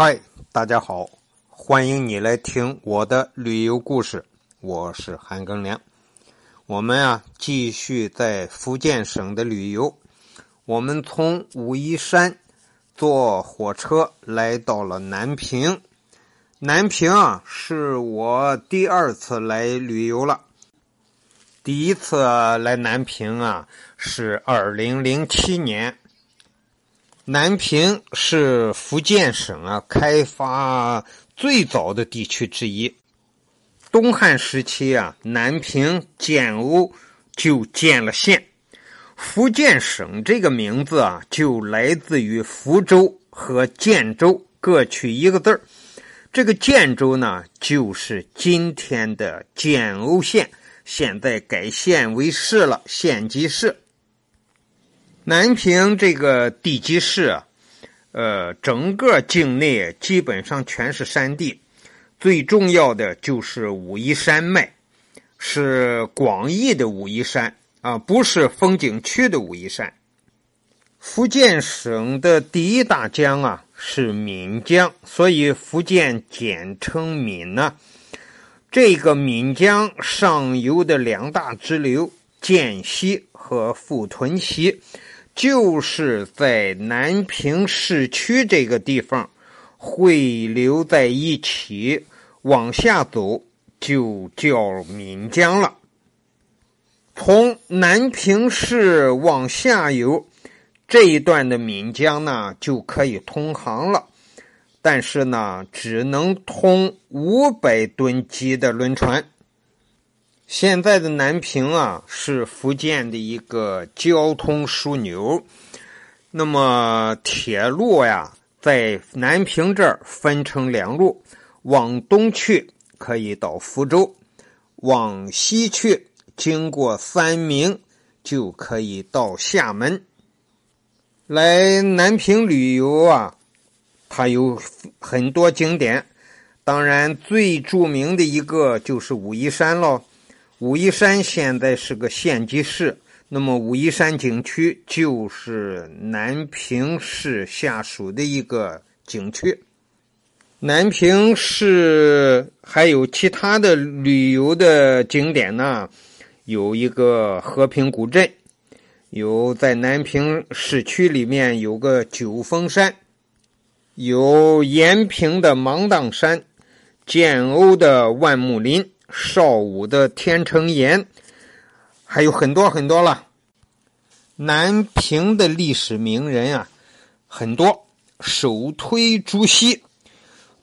嗨，大家好，欢迎你来听我的旅游故事。我是韩庚良。我们啊，继续在福建省的旅游。我们从武夷山坐火车来到了南平。南平啊，是我第二次来旅游了。第一次来南平啊，是二零零七年。南平是福建省啊开发最早的地区之一。东汉时期啊，南平建瓯就建了县。福建省这个名字啊，就来自于福州和建州各取一个字儿。这个建州呢，就是今天的建瓯县，现在改县为市了，县级市。南平这个地级市啊，呃，整个境内基本上全是山地，最重要的就是武夷山脉，是广义的武夷山啊，不是风景区的武夷山。福建省的第一大江啊是闽江，所以福建简称闽呢。这个闽江上游的两大支流涧溪和富屯溪。就是在南平市区这个地方汇流在一起，往下走就叫闽江了。从南平市往下游这一段的闽江呢，就可以通航了，但是呢，只能通五百吨级的轮船。现在的南平啊，是福建的一个交通枢纽。那么铁路呀，在南平这儿分成两路，往东去可以到福州，往西去经过三明就可以到厦门。来南平旅游啊，它有很多景点，当然最著名的一个就是武夷山喽。武夷山现在是个县级市，那么武夷山景区就是南平市下属的一个景区。南平市还有其他的旅游的景点呢，有一个和平古镇，有在南平市区里面有个九峰山，有延平的芒砀山，建瓯的万木林。邵武的天成岩，还有很多很多了。南平的历史名人啊，很多。首推朱熹，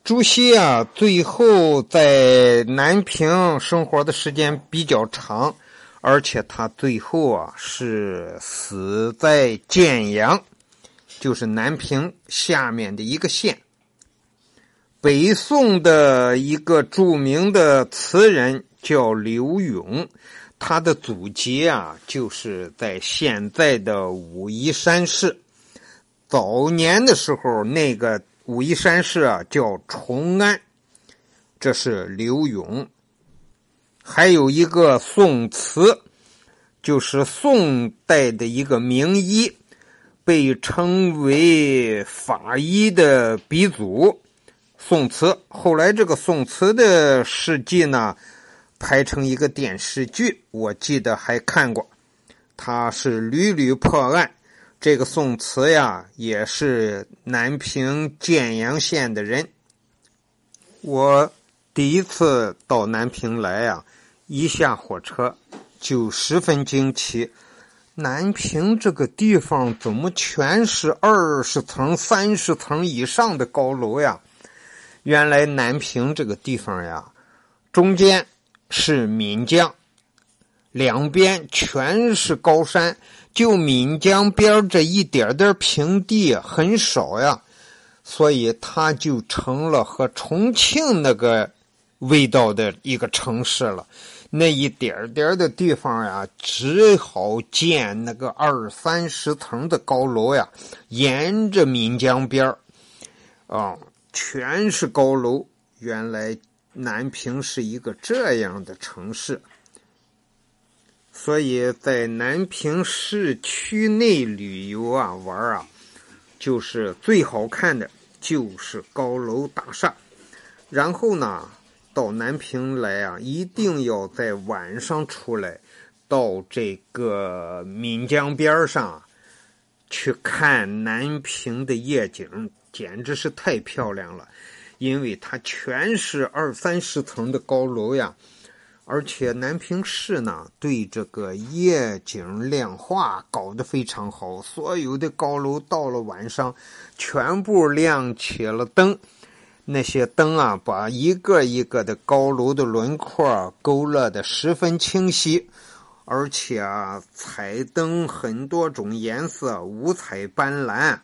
朱熹啊，最后在南平生活的时间比较长，而且他最后啊是死在建阳，就是南平下面的一个县。北宋的一个著名的词人叫刘永，他的祖籍啊就是在现在的武夷山市。早年的时候，那个武夷山市啊叫崇安，这是刘永。还有一个宋词，就是宋代的一个名医，被称为法医的鼻祖。宋慈后来这个宋慈的事迹呢，拍成一个电视剧，我记得还看过。他是屡屡破案。这个宋慈呀，也是南平建阳县的人。我第一次到南平来呀，一下火车就十分惊奇。南平这个地方怎么全是二十层、三十层以上的高楼呀？原来南平这个地方呀，中间是闽江，两边全是高山，就闽江边这一点点平地很少呀，所以它就成了和重庆那个味道的一个城市了。那一点点的地方呀，只好建那个二三十层的高楼呀，沿着闽江边啊。全是高楼，原来南平是一个这样的城市，所以在南平市区内旅游啊玩啊，就是最好看的就是高楼大厦。然后呢，到南平来啊，一定要在晚上出来，到这个岷江边上去看南平的夜景，简直是太漂亮了。因为它全是二三十层的高楼呀，而且南平市呢对这个夜景亮化搞得非常好，所有的高楼到了晚上全部亮起了灯。那些灯啊，把一个一个的高楼的轮廓勾勒的十分清晰，而且啊，彩灯很多种颜色，五彩斑斓，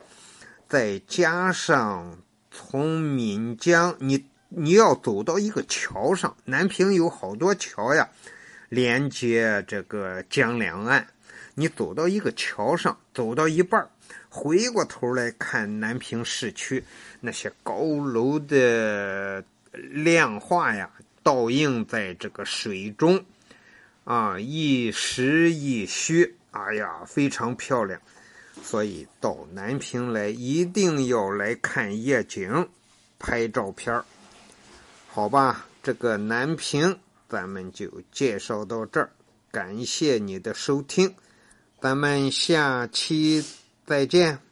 再加上从岷江，你你要走到一个桥上，南平有好多桥呀，连接这个江两岸，你走到一个桥上，走到一半回过头来看南平市区那些高楼的亮化呀，倒映在这个水中，啊，一实一虚，哎呀，非常漂亮。所以到南平来一定要来看夜景，拍照片好吧？这个南平咱们就介绍到这儿，感谢你的收听，咱们下期。再见。